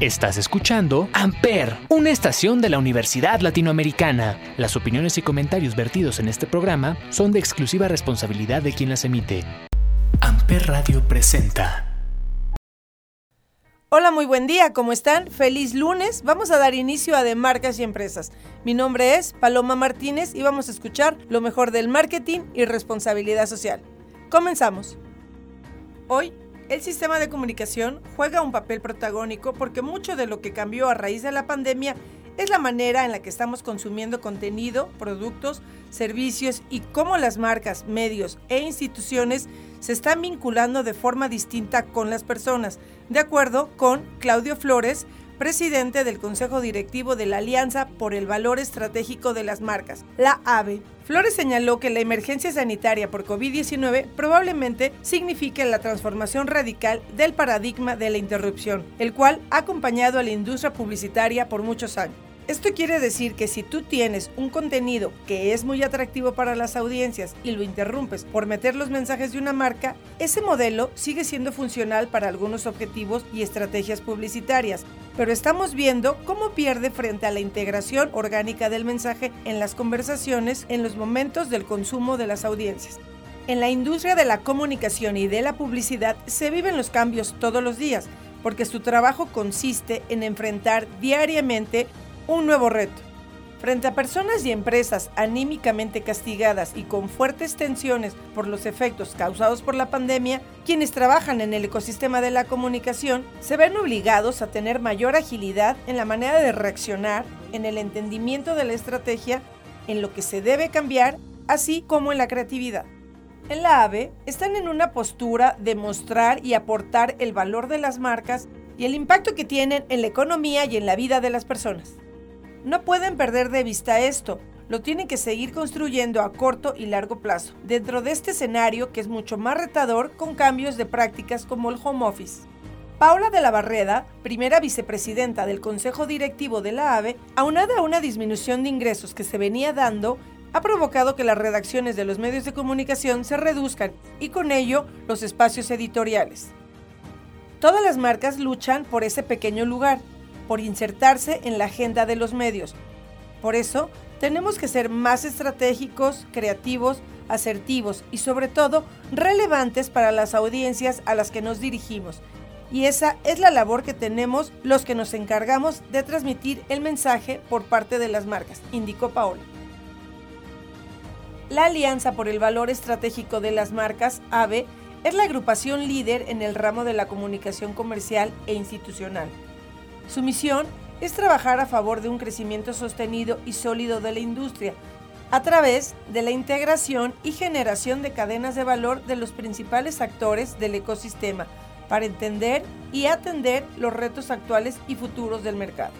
Estás escuchando Amper, una estación de la Universidad Latinoamericana. Las opiniones y comentarios vertidos en este programa son de exclusiva responsabilidad de quien las emite. Amper Radio presenta. Hola, muy buen día, ¿cómo están? Feliz lunes. Vamos a dar inicio a De Marcas y Empresas. Mi nombre es Paloma Martínez y vamos a escuchar lo mejor del marketing y responsabilidad social. Comenzamos. Hoy el sistema de comunicación juega un papel protagónico porque mucho de lo que cambió a raíz de la pandemia es la manera en la que estamos consumiendo contenido, productos, servicios y cómo las marcas, medios e instituciones se están vinculando de forma distinta con las personas, de acuerdo con Claudio Flores, presidente del Consejo Directivo de la Alianza por el Valor Estratégico de las Marcas, la AVE. Flores señaló que la emergencia sanitaria por COVID-19 probablemente signifique la transformación radical del paradigma de la interrupción, el cual ha acompañado a la industria publicitaria por muchos años. Esto quiere decir que si tú tienes un contenido que es muy atractivo para las audiencias y lo interrumpes por meter los mensajes de una marca, ese modelo sigue siendo funcional para algunos objetivos y estrategias publicitarias, pero estamos viendo cómo pierde frente a la integración orgánica del mensaje en las conversaciones en los momentos del consumo de las audiencias. En la industria de la comunicación y de la publicidad se viven los cambios todos los días, porque su trabajo consiste en enfrentar diariamente un nuevo reto. Frente a personas y empresas anímicamente castigadas y con fuertes tensiones por los efectos causados por la pandemia, quienes trabajan en el ecosistema de la comunicación se ven obligados a tener mayor agilidad en la manera de reaccionar, en el entendimiento de la estrategia, en lo que se debe cambiar, así como en la creatividad. En la AVE están en una postura de mostrar y aportar el valor de las marcas y el impacto que tienen en la economía y en la vida de las personas. No pueden perder de vista esto, lo tienen que seguir construyendo a corto y largo plazo, dentro de este escenario que es mucho más retador con cambios de prácticas como el home office. Paula de la Barreda, primera vicepresidenta del Consejo Directivo de la AVE, aunada a una disminución de ingresos que se venía dando, ha provocado que las redacciones de los medios de comunicación se reduzcan y con ello los espacios editoriales. Todas las marcas luchan por ese pequeño lugar, por insertarse en la agenda de los medios. Por eso, tenemos que ser más estratégicos, creativos, asertivos y sobre todo relevantes para las audiencias a las que nos dirigimos. Y esa es la labor que tenemos los que nos encargamos de transmitir el mensaje por parte de las marcas, indicó Paola. La Alianza por el Valor Estratégico de las Marcas, AVE, es la agrupación líder en el ramo de la comunicación comercial e institucional. Su misión es trabajar a favor de un crecimiento sostenido y sólido de la industria, a través de la integración y generación de cadenas de valor de los principales actores del ecosistema, para entender y atender los retos actuales y futuros del mercado.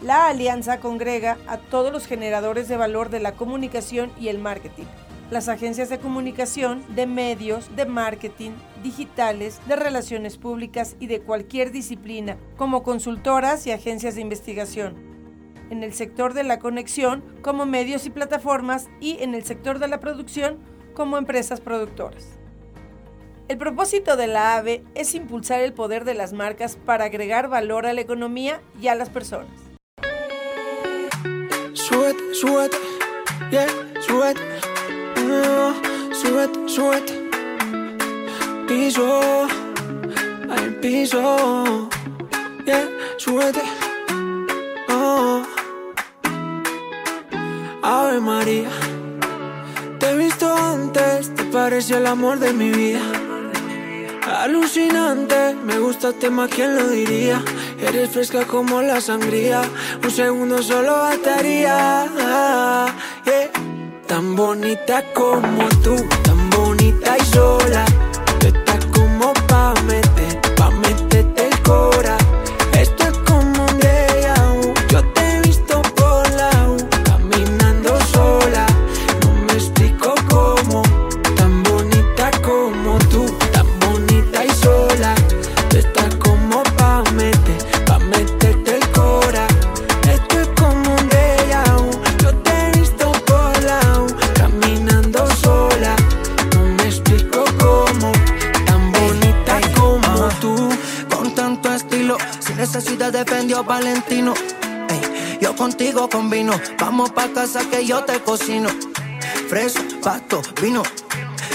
La alianza congrega a todos los generadores de valor de la comunicación y el marketing, las agencias de comunicación, de medios, de marketing, digitales, de relaciones públicas y de cualquier disciplina, como consultoras y agencias de investigación. En el sector de la conexión, como medios y plataformas, y en el sector de la producción, como empresas productoras. El propósito de la AVE es impulsar el poder de las marcas para agregar valor a la economía y a las personas. Súbete, Piso, al piso. Yeah, súbete. Oh. Ave María, te he visto antes, te parece el amor de mi vida. Alucinante, me gustaste más, ¿quién lo diría? Eres fresca como la sangría, un segundo solo bastaría. Tan bonita como tú, tan bonita y sola. Contigo combino. Vamos pa' casa que yo te cocino. Fresa, pasto, vino.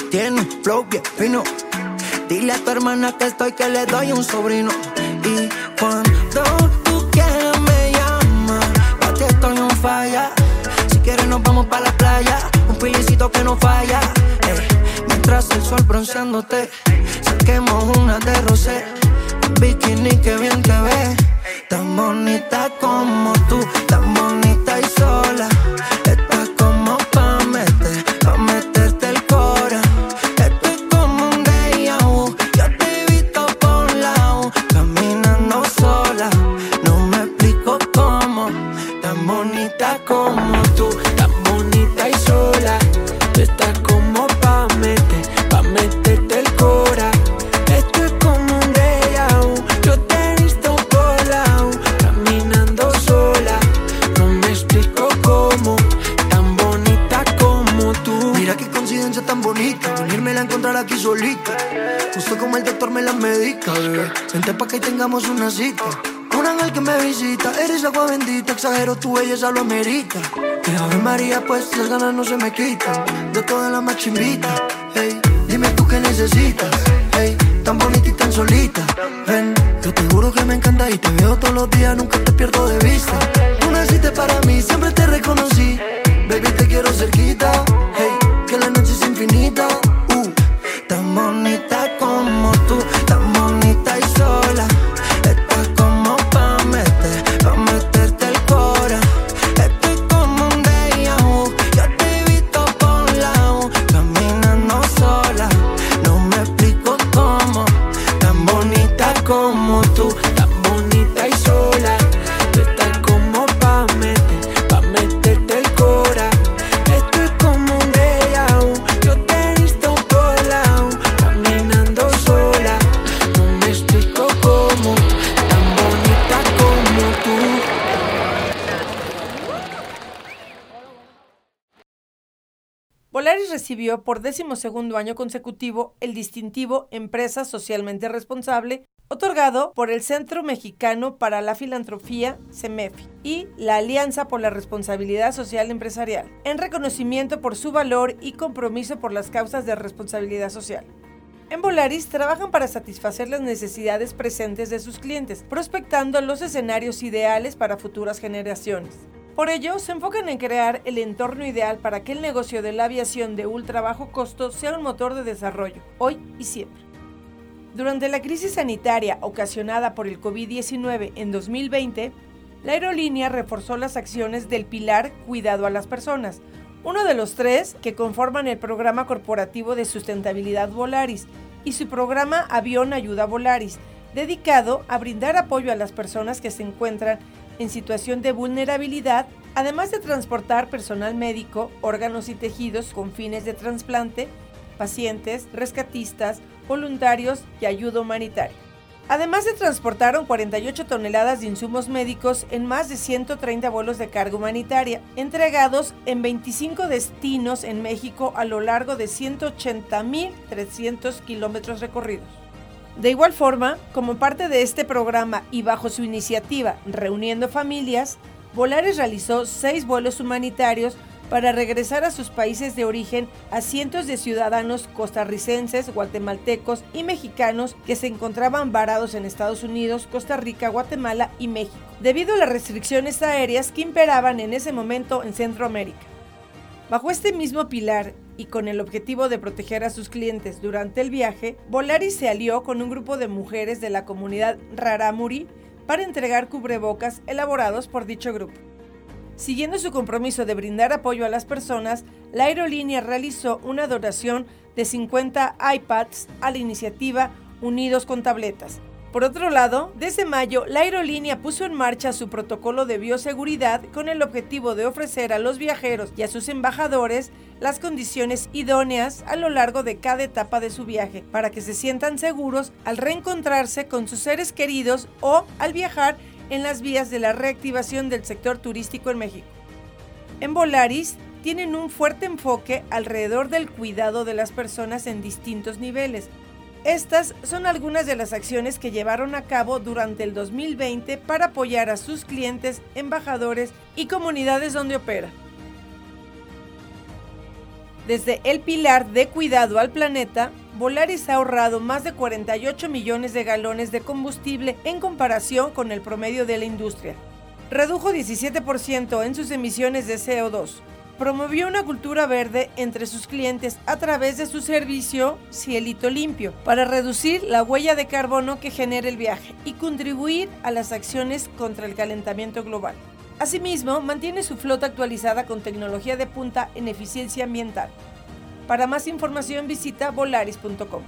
Tiene un flow bien fino. Dile a tu hermana que estoy que le doy un sobrino. Y cuando tú quieras me llamas. Pa' ti estoy un falla. Si quieres nos vamos pa' la playa. Un pilicito que no falla. mientras el sol bronceándote. Saquemos una de rosé. bikini que bien te ve. Tan bonita como belleza lo amerita. Que Ave María, pues las ganas no se me quitan. De toda la machimbita, hey, dime tú qué necesitas, hey, tan bonita y tan solita. Ven, yo te juro que me encanta y te veo todos los días, nunca te pierdo de vista. Tú naciste para mí, siempre te reconocí. Baby, te quiero cerquita, hey, que la noche es infinita. Recibió por decimosegundo año consecutivo el distintivo Empresa Socialmente Responsable, otorgado por el Centro Mexicano para la Filantropía, CEMEFI, y la Alianza por la Responsabilidad Social Empresarial, en reconocimiento por su valor y compromiso por las causas de responsabilidad social. En Volaris trabajan para satisfacer las necesidades presentes de sus clientes, prospectando los escenarios ideales para futuras generaciones. Por ello, se enfocan en crear el entorno ideal para que el negocio de la aviación de ultra bajo costo sea un motor de desarrollo, hoy y siempre. Durante la crisis sanitaria ocasionada por el COVID-19 en 2020, la aerolínea reforzó las acciones del pilar Cuidado a las Personas, uno de los tres que conforman el programa corporativo de sustentabilidad Volaris y su programa Avión Ayuda Volaris, dedicado a brindar apoyo a las personas que se encuentran en situación de vulnerabilidad, además de transportar personal médico, órganos y tejidos con fines de trasplante, pacientes, rescatistas, voluntarios y ayuda humanitaria. Además se transportaron 48 toneladas de insumos médicos en más de 130 vuelos de carga humanitaria, entregados en 25 destinos en México a lo largo de 180.300 kilómetros recorridos. De igual forma, como parte de este programa y bajo su iniciativa Reuniendo Familias, Volares realizó seis vuelos humanitarios para regresar a sus países de origen a cientos de ciudadanos costarricenses, guatemaltecos y mexicanos que se encontraban varados en Estados Unidos, Costa Rica, Guatemala y México, debido a las restricciones aéreas que imperaban en ese momento en Centroamérica. Bajo este mismo pilar y con el objetivo de proteger a sus clientes durante el viaje, Volaris se alió con un grupo de mujeres de la comunidad Raramuri para entregar cubrebocas elaborados por dicho grupo. Siguiendo su compromiso de brindar apoyo a las personas, la aerolínea realizó una donación de 50 iPads a la iniciativa Unidos con Tabletas, por otro lado, desde mayo, la aerolínea puso en marcha su protocolo de bioseguridad con el objetivo de ofrecer a los viajeros y a sus embajadores las condiciones idóneas a lo largo de cada etapa de su viaje para que se sientan seguros al reencontrarse con sus seres queridos o al viajar en las vías de la reactivación del sector turístico en México. En Volaris tienen un fuerte enfoque alrededor del cuidado de las personas en distintos niveles, Estas son algunas de las acciones que llevaron a cabo durante el 2020 para apoyar a sus clientes, embajadores y comunidades donde opera. Desde el pilar de cuidado al planeta, Volaris ha ahorrado más de 48 millones de galones de combustible en comparación con el promedio de la industria. Redujo 17% en sus emisiones de CO2. Promovió una cultura verde entre sus clientes a través de su servicio Cielito Limpio para reducir la huella de carbono que genera el viaje y contribuir a las acciones contra el calentamiento global. Asimismo, mantiene su flota actualizada con tecnología de punta en eficiencia ambiental. Para más información visita volaris.com.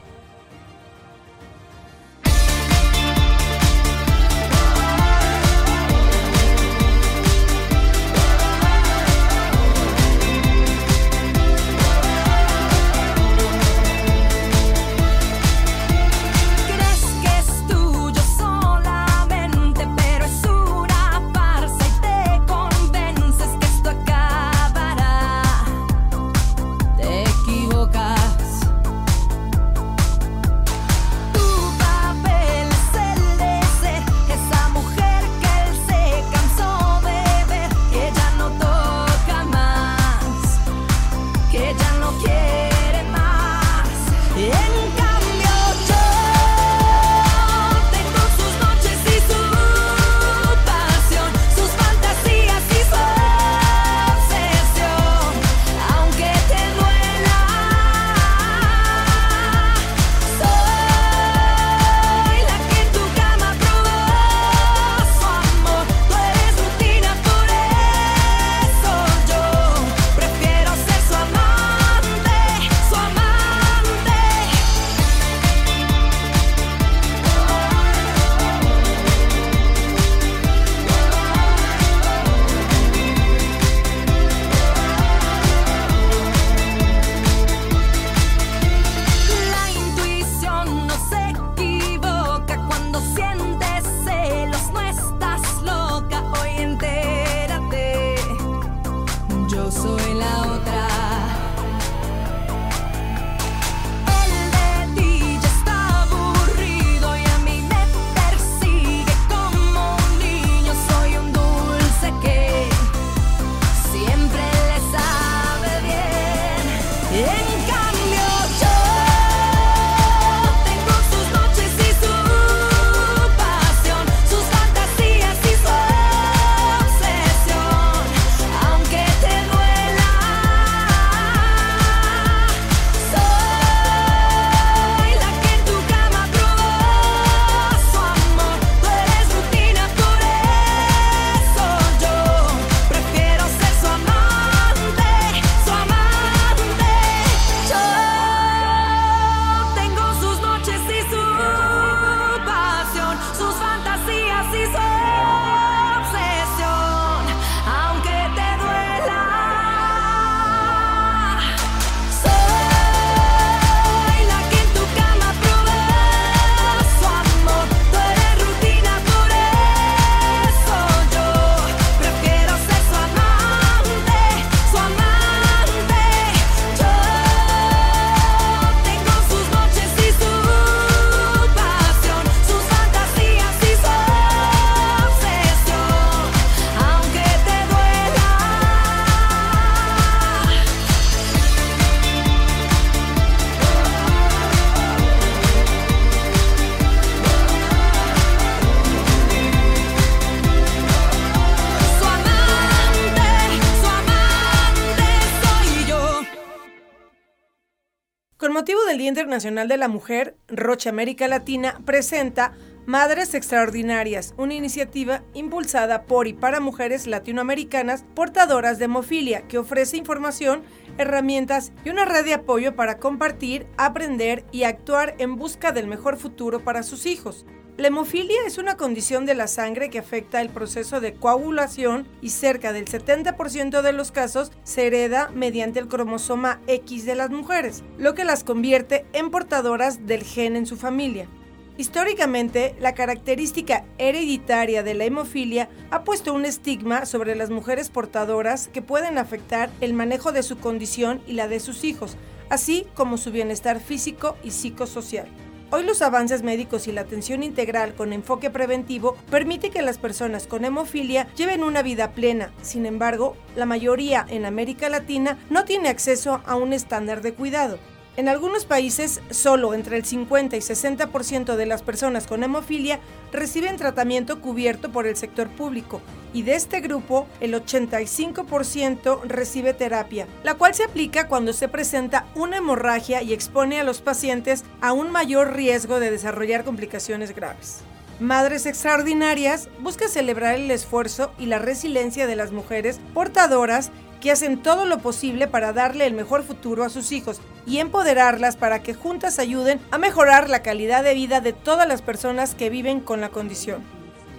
Día Internacional de la Mujer, Roche América Latina presenta Madres Extraordinarias, una iniciativa impulsada por y para mujeres latinoamericanas portadoras de hemofilia que ofrece información, herramientas y una red de apoyo para compartir, aprender y actuar en busca del mejor futuro para sus hijos. La hemofilia es una condición de la sangre que afecta el proceso de coagulación y cerca del 70% de los casos se hereda mediante el cromosoma X de las mujeres, lo que las convierte en portadoras del gen en su familia. Históricamente, la característica hereditaria de la hemofilia ha puesto un estigma sobre las mujeres portadoras que pueden afectar el manejo de su condición y la de sus hijos, así como su bienestar físico y psicosocial. Hoy los avances médicos y la atención integral con enfoque preventivo permite que las personas con hemofilia lleven una vida plena. Sin embargo, la mayoría en América Latina no tiene acceso a un estándar de cuidado. En algunos países, solo entre el 50 y 60% de las personas con hemofilia reciben tratamiento cubierto por el sector público y de este grupo el 85% recibe terapia, la cual se aplica cuando se presenta una hemorragia y expone a los pacientes a un mayor riesgo de desarrollar complicaciones graves. Madres Extraordinarias busca celebrar el esfuerzo y la resiliencia de las mujeres portadoras que hacen todo lo posible para darle el mejor futuro a sus hijos y empoderarlas para que juntas ayuden a mejorar la calidad de vida de todas las personas que viven con la condición.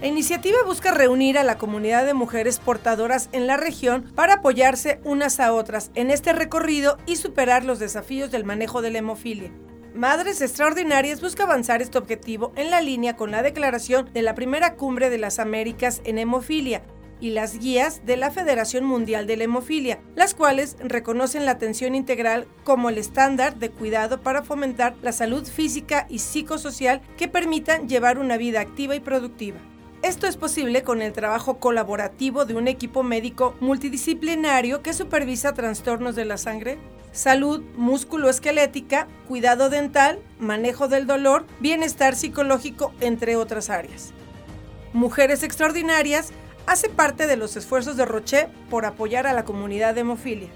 La iniciativa busca reunir a la comunidad de mujeres portadoras en la región para apoyarse unas a otras en este recorrido y superar los desafíos del manejo de la hemofilia. Madres Extraordinarias busca avanzar este objetivo en la línea con la declaración de la primera cumbre de las Américas en hemofilia, y las guías de la Federación Mundial de la Hemofilia, las cuales reconocen la atención integral como el estándar de cuidado para fomentar la salud física y psicosocial que permitan llevar una vida activa y productiva. Esto es posible con el trabajo colaborativo de un equipo médico multidisciplinario que supervisa trastornos de la sangre, salud músculo-esquelética, cuidado dental, manejo del dolor, bienestar psicológico, entre otras áreas. Mujeres Extraordinarias hace parte de los esfuerzos de Roche por apoyar a la comunidad de hemofilia.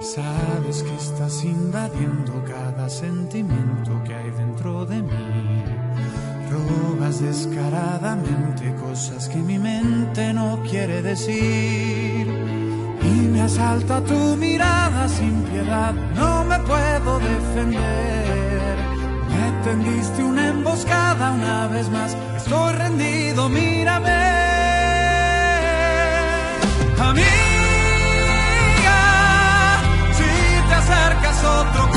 Sabes que estás invadiendo cada sentimiento que hay dentro de mí Descaradamente cosas que mi mente no quiere decir. Y me asalta tu mirada sin piedad, no me puedo defender. Me tendiste una emboscada una vez más, estoy rendido, mírame. Amiga, si te acercas otro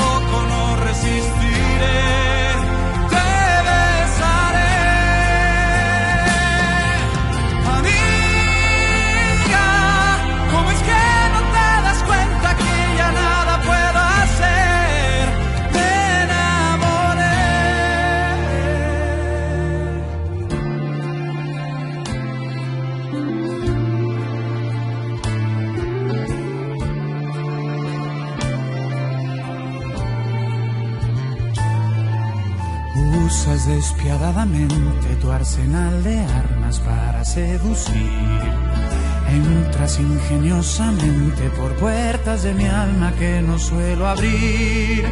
despiadadamente tu arsenal de armas para seducir. Entras ingeniosamente por puertas de mi alma que no suelo abrir.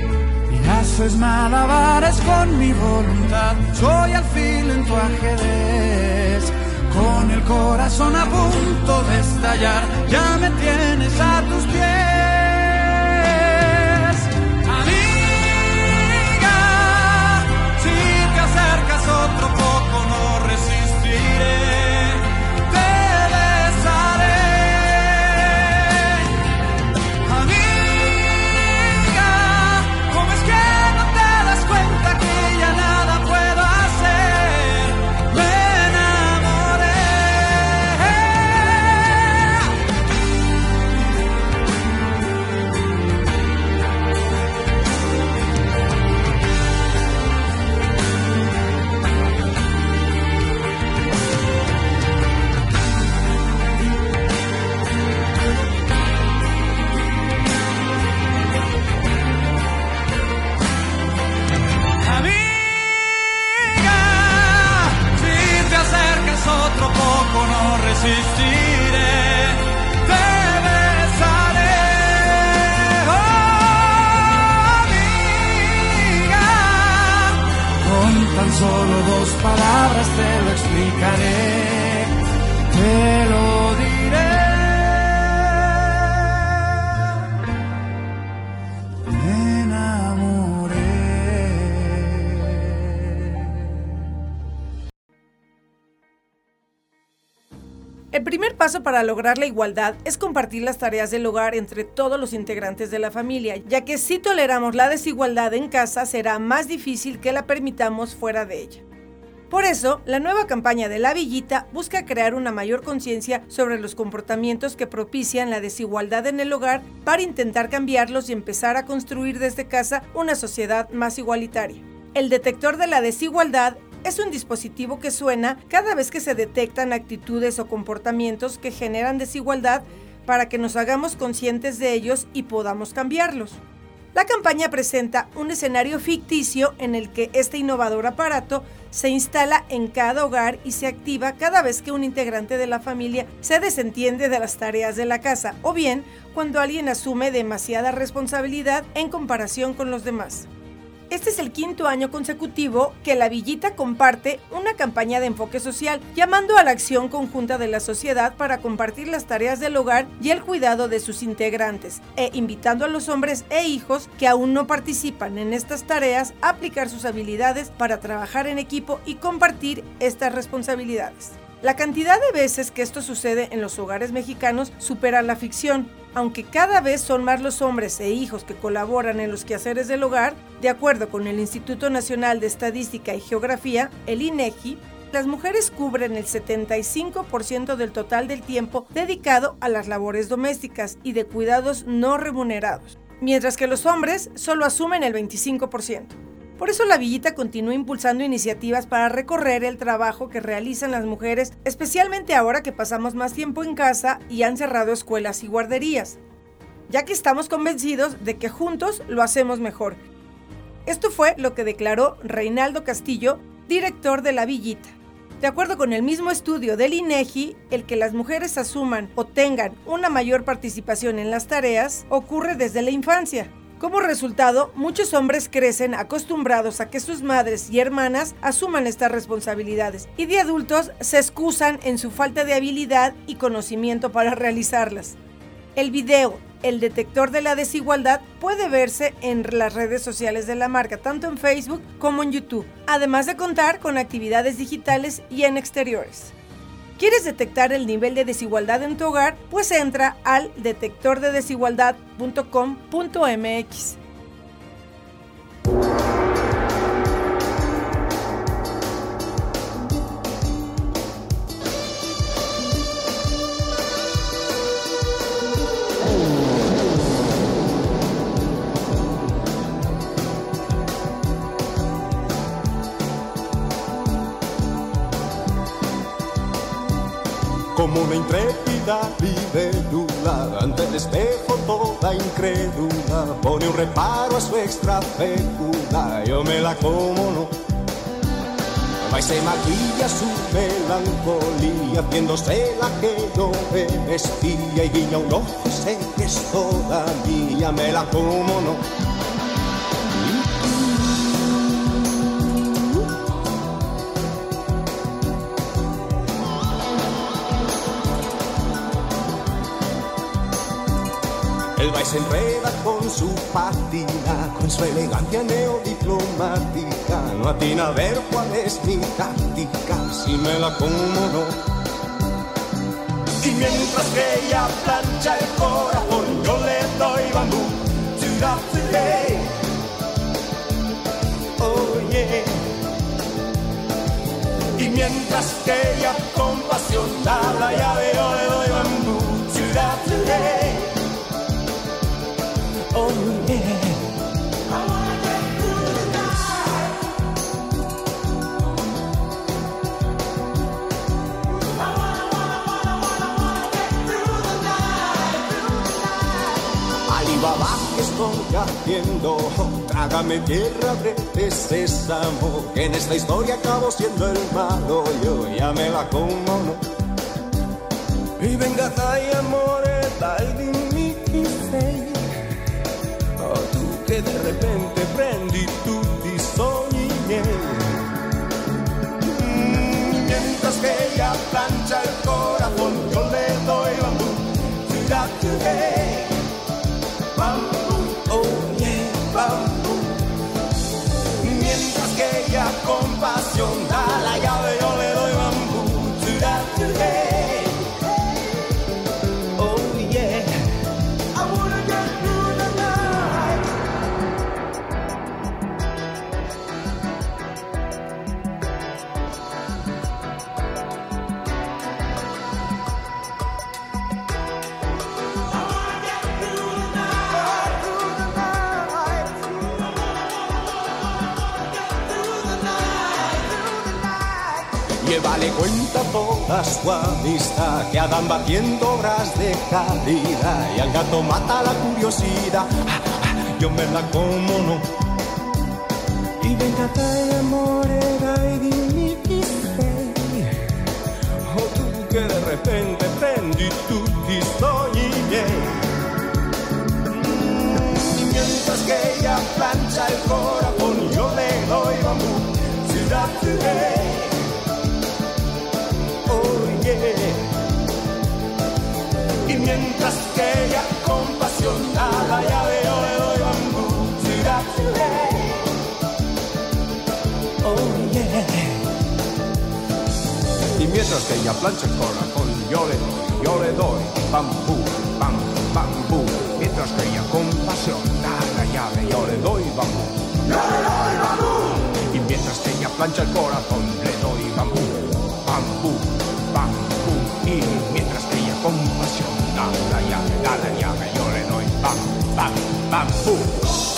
Y haces malabares con mi voluntad. Soy al fin en tu ajedrez. Con el corazón a punto de estallar, ya me tienes a tus pies. solo dos palabras te lo explicaré. Te lo paso para lograr la igualdad es compartir las tareas del hogar entre todos los integrantes de la familia, ya que si toleramos la desigualdad en casa será más difícil que la permitamos fuera de ella. Por eso, la nueva campaña de La Villita busca crear una mayor conciencia sobre los comportamientos que propician la desigualdad en el hogar para intentar cambiarlos y empezar a construir desde casa una sociedad más igualitaria. El detector de la desigualdad es un dispositivo que suena cada vez que se detectan actitudes o comportamientos que generan desigualdad para que nos hagamos conscientes de ellos y podamos cambiarlos. La campaña presenta un escenario ficticio en el que este innovador aparato se instala en cada hogar y se activa cada vez que un integrante de la familia se desentiende de las tareas de la casa o bien cuando alguien asume demasiada responsabilidad en comparación con los demás. Este es el quinto año consecutivo que la Villita comparte una campaña de enfoque social, llamando a la acción conjunta de la sociedad para compartir las tareas del hogar y el cuidado de sus integrantes, e invitando a los hombres e hijos que aún no participan en estas tareas a aplicar sus habilidades para trabajar en equipo y compartir estas responsabilidades. La cantidad de veces que esto sucede en los hogares mexicanos supera la ficción. Aunque cada vez son más los hombres e hijos que colaboran en los quehaceres del hogar, de acuerdo con el Instituto Nacional de Estadística y Geografía, el INEGI, las mujeres cubren el 75% del total del tiempo dedicado a las labores domésticas y de cuidados no remunerados, mientras que los hombres solo asumen el 25%. Por eso la Villita continúa impulsando iniciativas para recorrer el trabajo que realizan las mujeres, especialmente ahora que pasamos más tiempo en casa y han cerrado escuelas y guarderías, ya que estamos convencidos de que juntos lo hacemos mejor. Esto fue lo que declaró Reinaldo Castillo, director de la Villita. De acuerdo con el mismo estudio del INEGI, el que las mujeres asuman o tengan una mayor participación en las tareas ocurre desde la infancia. Como resultado, muchos hombres crecen acostumbrados a que sus madres y hermanas asuman estas responsabilidades y de adultos se excusan en su falta de habilidad y conocimiento para realizarlas. El video El detector de la desigualdad puede verse en las redes sociales de la marca, tanto en Facebook como en YouTube, además de contar con actividades digitales y en exteriores. ¿Quieres detectar el nivel de desigualdad en tu hogar? Pues entra al detectordedesigualdad.com.mx. una intrépida libélula ante el espejo toda incrédula pone un reparo a su extra fécula yo me la como no va y se maquilla su melancolía viéndose la que yo me espía y guiña un sé que es toda mía me la como no Va se enreda con su patina, con su elegancia neodiplomática. No atina a ver cuál es mi táctica, si me la como no. Y mientras que ella plancha el corazón, yo le doy bambú the Oh yeah. Y mientras que ella con pasión da la llave, yo le doy bambú to the Alibaba, ¿qué estoy haciendo? Trágame tierra, de sésamo, que en esta historia acabo siendo el malo, yo ya me la como, ¿no? Y venga, y amore, dai che de repente prendi tutti i sogni. Mm, mientras que ella plancha el corazón, Llévale cuenta toda su amistad que andan batiendo obras de calidad y al gato mata la curiosidad. Ah, ah, yo me la como no. Y venga te amore dai dimmi sei. Oh tu che de repente prendi tutti i sogni miei. Mm, y mientras que ella plancha el corazón yo le doy bambú. Ciudad. Mientras que ella con pasión da la llave, yo le doy bambú. Ciudad, Oh yeah. Y mientras que ella plancha el corazón, yo le doy, yo le doy bambú, bambú, bambú. Mientras que ella con pasión da la llave, yo le doy bambú. Yo le doy bambú. Y mientras que ella plancha el corazón, babou.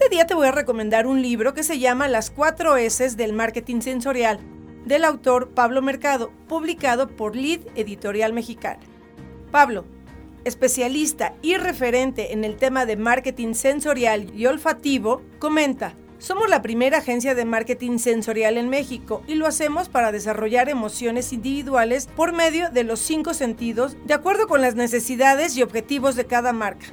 Este día te voy a recomendar un libro que se llama Las cuatro S del marketing sensorial, del autor Pablo Mercado, publicado por Lead Editorial Mexicana. Pablo, especialista y referente en el tema de marketing sensorial y olfativo, comenta, somos la primera agencia de marketing sensorial en México y lo hacemos para desarrollar emociones individuales por medio de los cinco sentidos de acuerdo con las necesidades y objetivos de cada marca.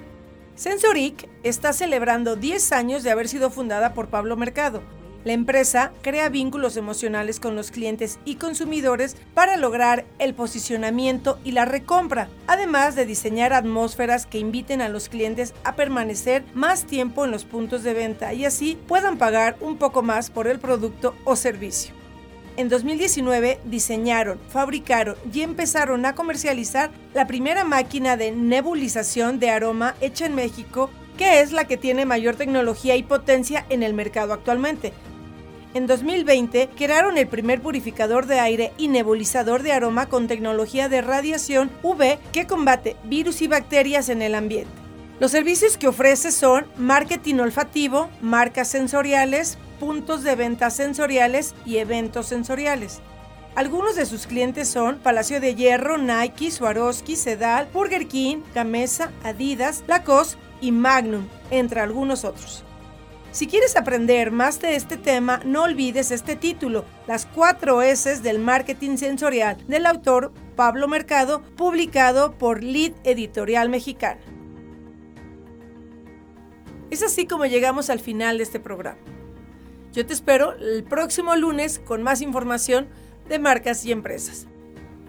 Sensoric está celebrando 10 años de haber sido fundada por Pablo Mercado. La empresa crea vínculos emocionales con los clientes y consumidores para lograr el posicionamiento y la recompra, además de diseñar atmósferas que inviten a los clientes a permanecer más tiempo en los puntos de venta y así puedan pagar un poco más por el producto o servicio. En 2019 diseñaron, fabricaron y empezaron a comercializar la primera máquina de nebulización de aroma hecha en México, que es la que tiene mayor tecnología y potencia en el mercado actualmente. En 2020 crearon el primer purificador de aire y nebulizador de aroma con tecnología de radiación UV que combate virus y bacterias en el ambiente. Los servicios que ofrece son marketing olfativo, marcas sensoriales, puntos de venta sensoriales y eventos sensoriales. Algunos de sus clientes son Palacio de Hierro, Nike, Swarovski, Sedal, Burger King, Gamesa, Adidas, Lacoste y Magnum, entre algunos otros. Si quieres aprender más de este tema, no olvides este título, Las cuatro S del marketing sensorial, del autor Pablo Mercado, publicado por Lead Editorial Mexicana. Es así como llegamos al final de este programa. Yo te espero el próximo lunes con más información de marcas y empresas.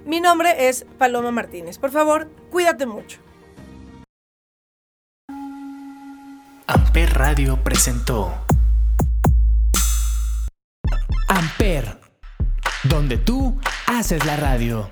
Mi nombre es Paloma Martínez. Por favor, cuídate mucho. Amper Radio presentó Amper, donde tú haces la radio.